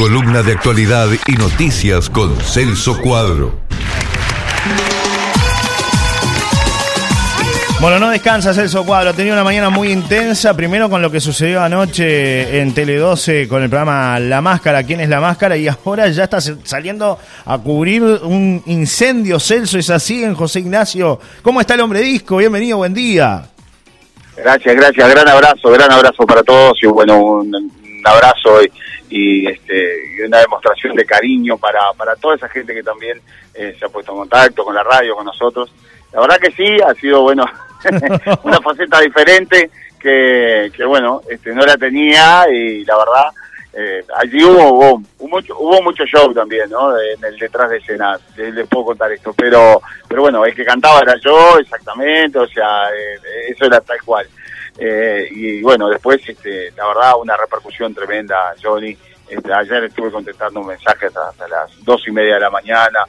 columna de actualidad y noticias con Celso Cuadro. Bueno, no descansa Celso Cuadro. Tenía una mañana muy intensa. Primero con lo que sucedió anoche en Tele 12 con el programa La Máscara. ¿Quién es la Máscara? Y ahora ya está saliendo a cubrir un incendio. Celso es así en José Ignacio. ¿Cómo está el hombre disco? Bienvenido, buen día. Gracias, gracias. Gran abrazo, gran abrazo para todos. Y bueno, un, abrazo y, este, y una demostración de cariño para, para toda esa gente que también eh, se ha puesto en contacto con la radio, con nosotros. La verdad que sí, ha sido bueno una faceta diferente que, que, bueno, este, no la tenía y la verdad, eh, allí hubo, hubo, mucho, hubo mucho show también, ¿no? En el detrás de escena, les, puedo contar esto, pero, pero bueno, el que cantaba era yo, exactamente, o sea, eh, eso era tal cual. Eh, y bueno, después, este, la verdad, una repercusión tremenda, Johnny. Este, ayer estuve contestando un mensaje hasta, las dos y media de la mañana.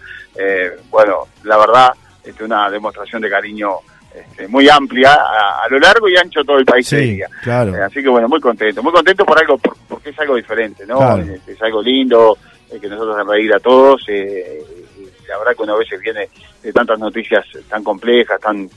bueno, la verdad, este, una demostración de cariño este, muy amplia a, lo largo y ancho todo el país. Sí, claro. Eh, así que bueno, muy contento, muy contento por algo, porque es algo diferente, ¿no? Es, algo lindo, eh, que nosotros hacemos reír a todos. Eh, la verdad que una vez viene de tantas noticias tan complejas, tan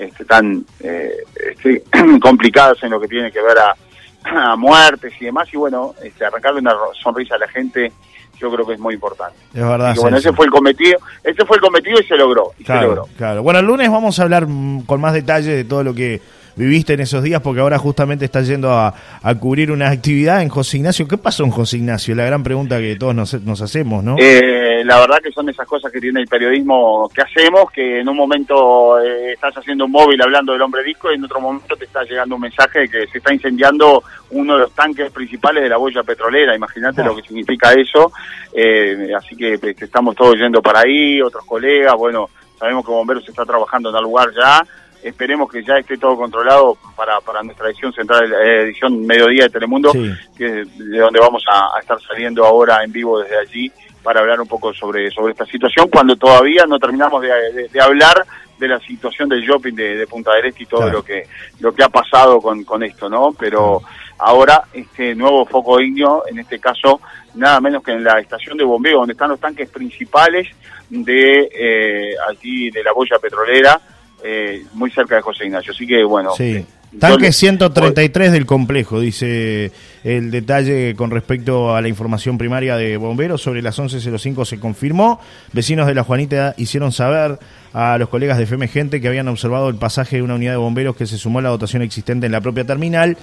este, tan este, complicadas en lo que tiene que ver a, a muertes y demás, y bueno, este, arrancarle una sonrisa a la gente yo creo que es muy importante. Es verdad. bueno, ese fue el cometido, ese fue el cometido y se logró. Y claro, se logró. claro. Bueno, el lunes vamos a hablar mm, con más detalle de todo lo que viviste en esos días, porque ahora justamente estás yendo a, cubrir una actividad en José Ignacio. ¿Qué pasó en José Ignacio? La gran pregunta que todos nos, hacemos, ¿no? Eh, la verdad que son esas cosas que tiene el periodismo que hacemos, que en un momento eh, estás haciendo un móvil hablando del hombre disco y en otro momento te está llegando un mensaje de que se está incendiando uno de los tanques principales de la boya petrolera. Imagínate lo que significa eso. Eh, así que pues, estamos todos yendo para ahí, otros colegas, bueno, sabemos que Bomberos está trabajando en el lugar ya esperemos que ya esté todo controlado para, para nuestra edición central, eh, edición mediodía de Telemundo, que es de donde vamos a, estar saliendo ahora en vivo desde allí para hablar un poco sobre, sobre esta situación, cuando todavía no terminamos de, hablar de la situación del shopping de, Punta del Este y todo lo que lo que ha pasado con, con esto, ¿no? Pero ahora este nuevo foco ignio, en este caso nada menos que en la estación de bombeo, donde están los tanques principales de eh, allí de la boya petrolera, eh, muy cerca de José Ignacio. Así que bueno. Sí. Tanque 133 del complejo, dice el detalle con respecto a la información primaria de bomberos. Sobre las 11.05 se confirmó. Vecinos de la Juanita hicieron saber a los colegas de FM Gente que habían observado el pasaje de una unidad de bomberos que se sumó a la dotación existente en la propia terminal.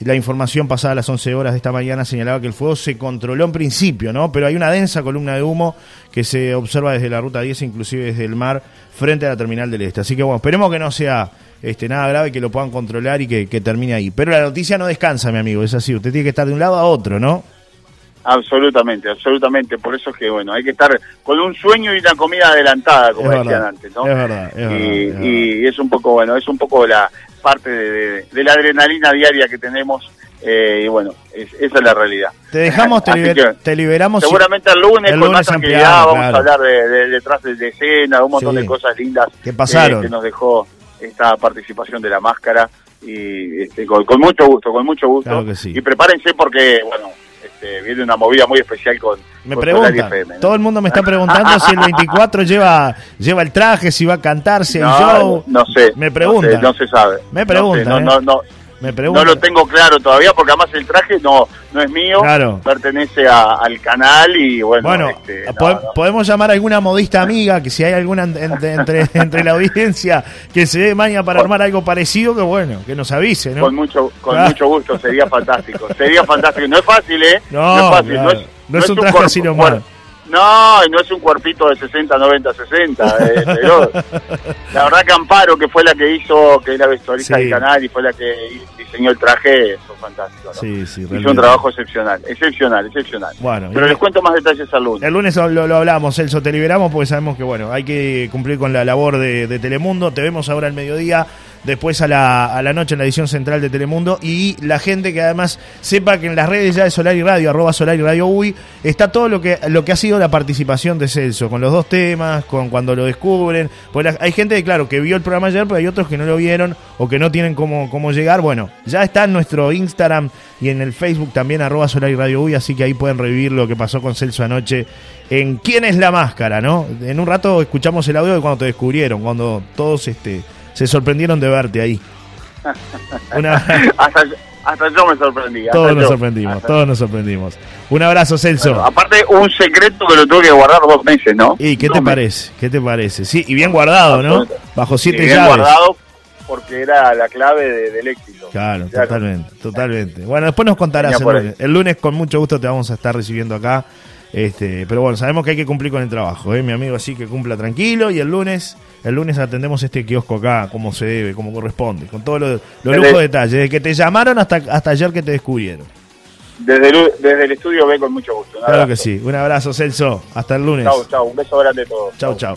La información pasada a las 11 horas de esta mañana señalaba que el fuego se controló en principio, ¿no? Pero hay una densa columna de humo que se observa desde la ruta 10, inclusive desde el mar, frente a la terminal del este. Así que bueno, esperemos que no sea este, nada grave, que lo puedan controlar y que, termine ahí. Pero la noticia no descansa, mi amigo, es así. Usted tiene que estar de un lado a otro, ¿no? Absolutamente, absolutamente. Por eso es que, bueno, hay que estar con un sueño y una comida adelantada, como decían antes, ¿no? Es verdad, es y, verdad, y, es un poco, bueno, es un poco la parte de, la adrenalina diaria que tenemos. Eh, y bueno, esa es la realidad. Te dejamos, te, liberamos. Seguramente el lunes, con más tranquilidad vamos a hablar de, detrás de, escena, de un montón de cosas lindas que pasaron. que nos dejó esta participación de la máscara y este, con, mucho gusto, con mucho gusto. Y prepárense porque, bueno, este, viene una movida muy especial con, me pregunta, todo el mundo me está preguntando si el 24 lleva lleva el traje, si va a cantarse el show. No sé. Me pregunta. No, se sabe. Me pregunta. No, no, no, no lo tengo claro todavía porque además el traje no no es mío, pertenece al canal y bueno. Bueno, este, podemos llamar a alguna modista amiga que si hay alguna entre, entre, la audiencia que se dé maña para armar algo parecido, que bueno, que nos avise, ¿no? Con mucho con mucho gusto, sería fantástico. Sería fantástico. No es fácil, ¿eh? No, es fácil, no, es, no, es, un traje así nomás. No, no es un cuerpito de 60, 90, 60. pero la verdad que Amparo, que fue la que hizo, que es la vestuarista del canal y fue la que diseñó el traje, fue fantástico. Sí, sí, hizo un trabajo excepcional, excepcional, excepcional. Bueno, pero les cuento más detalles al lunes. El lunes lo, hablamos, Celso, te liberamos porque sabemos que bueno, hay que cumplir con la labor de, de Telemundo. Te vemos ahora al mediodía después a la, a la noche en la edición central de Telemundo y la gente que además sepa que en las redes ya de Solar y Radio, arroba Solar y Radio UI, está todo lo que, lo que ha sido la participación de Celso, con los dos temas, con cuando lo descubren. Pues la- hay gente, claro, que vio el programa ayer, pero hay otros que no lo vieron o que no tienen cómo, cómo llegar. Bueno, ya está en nuestro Instagram y en el Facebook también, arroba Solar y Radio UI, así que ahí pueden revivir lo que pasó con Celso anoche en ¿Quién es la máscara? ¿no? En un rato escuchamos el audio de cuando te descubrieron, cuando todos este, se sorprendieron de verte ahí. Una- hasta, hasta yo me sorprendí. todos nos sorprendimos, todos nos sorprendimos. Un abrazo, Celso. Bueno, aparte, un secreto que lo tuve que guardar dos meses, ¿no? ¿Y qué Dos te meses. parece? ¿Qué te parece? Sí, y bien guardado, ¿no? Bajo siete bien llaves. guardado porque era la clave de- del éxito. Claro, Claro. totalmente, totalmente. Bueno, después nos contarás el lunes. El lunes con mucho gusto te vamos a estar recibiendo acá. Este, pero bueno, sabemos que hay que cumplir con el trabajo, ¿eh? mi amigo, así que cumpla tranquilo y el lunes, el lunes atendemos este kiosco acá como se debe, como corresponde, con todos los lo Desde- lujo de detalles, desde que te llamaron hasta, hasta ayer que te descubrieron. Desde el, desde el estudio ve con mucho gusto. Un Claro abrazo. que sí. Un abrazo, Celso. Hasta el lunes. Chau, chau. Un beso grande a todos. Chau, chau.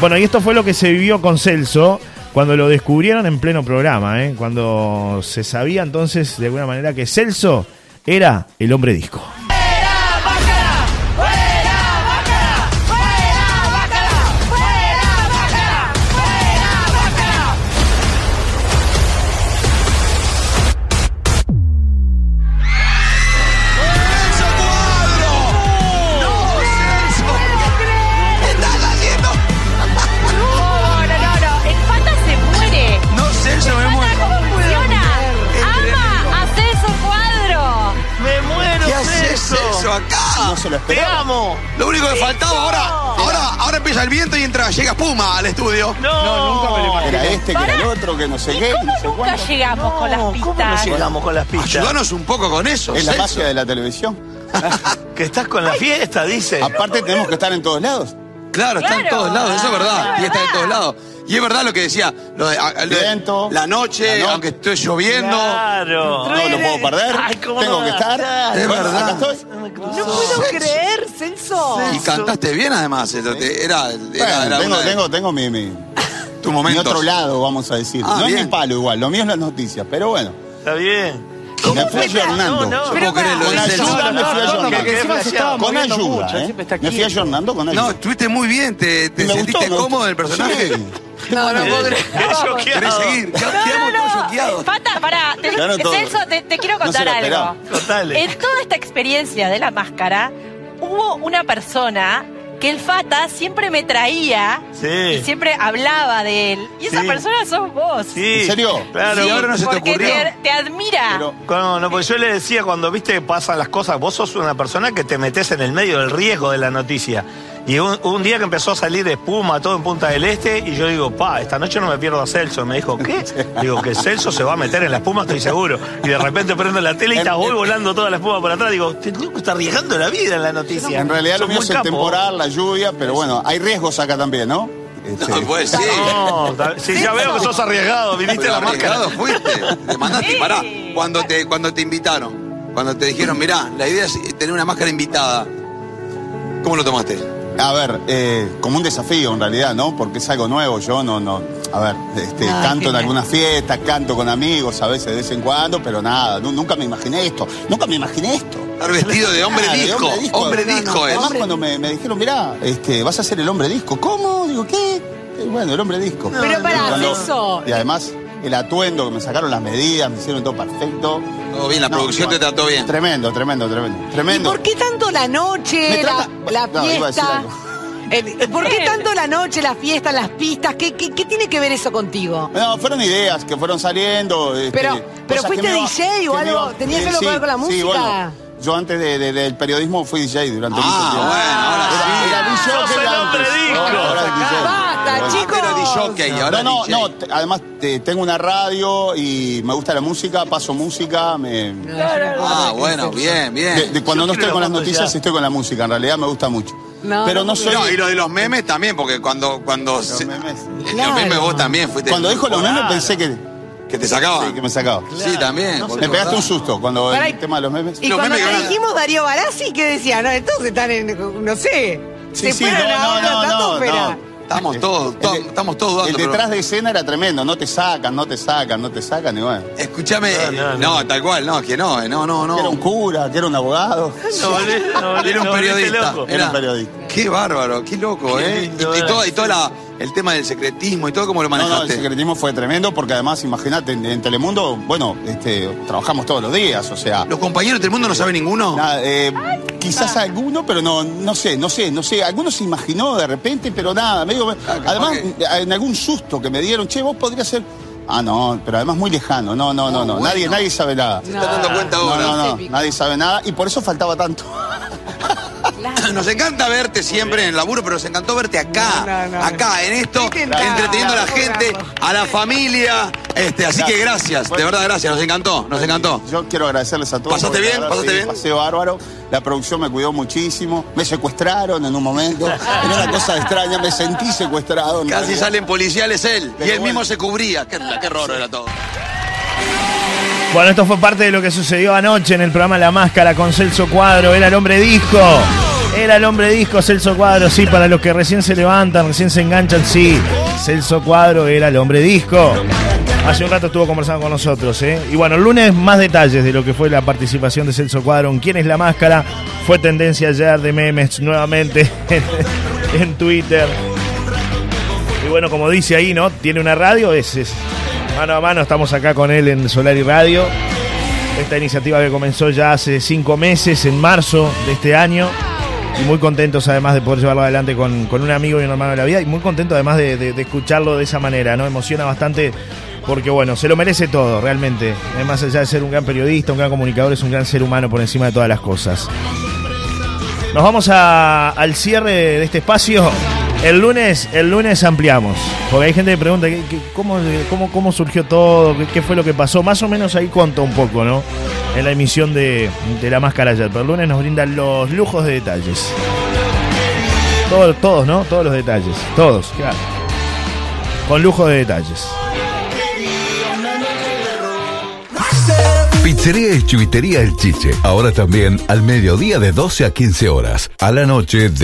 Bueno, y esto fue lo que se vivió con Celso cuando lo descubrieron en pleno programa, ¿eh? cuando se sabía entonces de alguna manera que Celso era el hombre disco. No se lo ¡Te esperaba. amo! Lo único que faltaba ahora, ahora, ahora empieza el viento y entra, llega espuma al estudio. ¡No! nunca me lo Era este, que era el otro, que no sé qué, ¿Cómo no sé nunca cuánto. llegamos con las ¿Cómo no pistas? llegamos con las pistas? Ayúdanos un poco con eso, Es la Celso. magia de la televisión. Que estás con la fiesta, dice. Aparte tenemos que estar en todos lados. Claro, está en Claro. todos lados, eso es verdad. Y está en todos lados. Y es verdad lo que decía, lo de, a- lo de Viento, la noche, la noche. aunque esté lloviendo. Claro. No lo puedo perder. Ay, ¿cómo Tengo no que estar. Es Bueno, verdad. Acá estoy. No puedo creer, Celso. Y cantaste bien además, te- era, era, Bueno, era tengo, una de- tengo, tengo mi, mi, tu mi otro lado, vamos a decir. Ah, no es bien. mi palo igual, lo mío es las noticias, pero bueno. Está bien. Me fui ayornando. No, no. Yo puedo creer lo Con ayuda me fui no, no, ayornando. que encima se estaba Con moviendo ayuda, mucho, ¿eh? siempre está Me fui quieto. ayornando con ayuda. No, estuviste muy bien, te, sentiste gustó, cómodo en el personaje. Sí. No, no puedo creer. ¿Querés seguir? Quedamos todos choqueados. Pata, pará. Te- Claro, todo. Celso, te, te quiero No se contar lo algo. esperaba. Contale. En toda esta experiencia de la máscara, hubo una persona que el Fata siempre me traía Sí. y siempre hablaba de él. Y esa Sí. persona sos vos. Sí. ¿En serio? Claro. Sí, ahora no se te porque ocurrió. te, te admira. Pero- No, no, porque yo le decía, cuando viste que pasan las cosas, vos sos una persona que te metes en el medio del riesgo de la noticia. Y un, un día que empezó a salir espuma todo en Punta del Este, y yo digo, pa, esta noche no me pierdo a Celso. Me dijo, ¿qué? Digo, que Celso se va a meter en la espuma, estoy seguro. Y de repente prendo la tele y está voy volando toda la espuma por atrás. Digo, te tengo que estar arriesgando la vida en la noticia. En realidad lo mío es el capo. temporal, la lluvia, pero bueno, hay riesgos acá también, ¿no? Este, No, pues sí. No, sí, ya veo que sos arriesgado, viniste Pero la máscara. arriesgado fuiste. Te mandaste, pará. Cuando te, cuando te invitaron, cuando te dijeron, mirá, la idea es tener una máscara invitada. ¿Cómo lo tomaste? A ver, eh, como un desafío en realidad, ¿no? Porque es algo nuevo. Yo no, no. A ver, este, Ah, canto en algunas fiestas, canto con amigos a veces de vez en cuando, pero nada, nu- nunca me imaginé esto. Nunca me imaginé esto. Estar vestido de hombre Nada, de disco. Hombre No, no, disco es. Además, cuando me, me dijeron, mirá, este, vas a ser el hombre disco. ¿Cómo? Digo, ¿qué? Eh, bueno, el hombre disco. Pero pará, Cuando- Celso. Y además, el atuendo, que me sacaron las medidas, me hicieron todo perfecto. Todo bien, la No, producción te trató bien. Tremendo, tremendo, tremendo. ¿Y Tremendo. por qué tanto la noche, Me trata- la, la No, iba a decir fiesta? algo. El- ¿Por qué tanto la noche, la fiesta, las pistas? ¿Qué, qué, qué tiene que ver eso contigo? No, fueron ideas que fueron saliendo. este, Pero- pero que fuiste DJ o que algo, iba- ¿tenías eh, algo que ver con la sí, música? bueno, yo antes de- de- del periodismo fui DJ durante Ah, mucho tiempo. bueno, ahora Era- sí. Era DJ antes. hombre disco. Ahora- ahora es DJ. Bueno. chicos. No, no, DJ. no, además te- tengo una radio y me gusta la música, paso música, me, Ah, bueno, bien, bien. de- de cuando Yo no estoy con las noticias ya. estoy con la música, en realidad me gusta mucho. No, Pero no no soy... No, y lo de los memes también, porque cuando, cuando se- memes. Los memes vos también fuiste. Cuando dijo los memes pensé que, Que te sacaba. sí, que me sacaba. Sí, también. Me pegaste un susto cuando Pará, el tema de los memes. Y Los cuando memes te que van a- dijimos Darío Barassi, ¿qué decía? No, entonces están en, no sé. Sí, se sí, fueron no, a no, otra no, no, estratosfera. no. Estamos todos, El de- estamos todos dudando. El pero- detrás de escena era tremendo. No te sacan, no te sacan, no te sacan. Y bueno. Escúchame, No, no, no, tal cual, no, que no, eh, no, no, no. Que era un cura, que era un abogado. No, Era un periodista. Era un periodista. Qué bárbaro, qué loco, Qué ¿eh? lindo y, y era. todo, y todo la- el tema del secretismo y todo, ¿cómo lo No, no, el manejaste? secretismo fue tremendo porque además, imagínate, en, en Telemundo, bueno, este, trabajamos todos los días, o sea. ¿Los compañeros del mundo no saben ninguno? nada, eh, quizás alguno, pero no, no sé, no sé, no sé. Alguno se imaginó de repente, pero nada, medio. Ah, además, en algún susto que me dieron, che, vos podrías ser. Ah, no, pero además muy lejano. No, no, no, no. bueno. Nadie, nadie sabe nada. Se están dando cuenta No, ahora. no, no. Épico. Nadie sabe nada y por eso faltaba tanto. Nos encanta verte siempre en el laburo, pero nos encantó verte acá, No, no, no. acá, en esto, entreteniendo a la gente, a la familia. Este, así que gracias, de verdad, gracias, nos encantó, nos encantó. Yo quiero agradecerles a todos. ¿Pasaste bien? ¿Pasaste sí, bien? Pasé bárbaro. La producción me cuidó muchísimo. Me secuestraron en un momento. Era una cosa extraña. Me sentí secuestrado. en Casi realidad. salen policiales él, y él mismo se cubría. Qué, qué horror era todo. Bueno, esto fue parte de lo que sucedió anoche en el programa La Máscara con Celso Cuadro. Era el hombre disco. Era el hombre disco, Celso Cuadro. Sí, para los que recién se levantan, recién se enganchan, sí. Celso Cuadro era el hombre disco. Hace un rato estuvo conversando con nosotros, ¿eh? Y bueno, el lunes más detalles de lo que fue la participación de Celso Cuadro en ¿Quién es la máscara? Fue tendencia ayer de memes nuevamente en, Twitter. Y bueno, como dice ahí, ¿no? Tiene una radio, es, es mano a mano, estamos acá con él en Solar y Radio. Esta iniciativa que comenzó ya hace cinco meses, en marzo de este año. Y muy contentos además de poder llevarlo adelante con, con un amigo y un hermano de la vida. Y muy contento además de, de- de escucharlo de esa manera, ¿no? Emociona bastante porque, bueno, se lo merece todo, realmente. Eh, Más allá de ser un gran periodista, un gran comunicador, es un gran ser humano por encima de todas las cosas. Nos vamos a- al cierre de este espacio. El lunes, el lunes ampliamos. Porque hay gente que pregunta ¿qué- qué- cómo, cómo, cómo surgió todo, qué, fue lo que pasó. Más o menos ahí cuento un poco, ¿no? En la emisión de, de la máscara ayer. Pero el lunes nos brindan los lujos de detalles. Todos, todos, ¿no? Todos los detalles. Todos, claro. Con lujo de detalles. Pizzería y Chivitería El Chiche. Ahora también al mediodía de 12 a 15 horas. A la noche de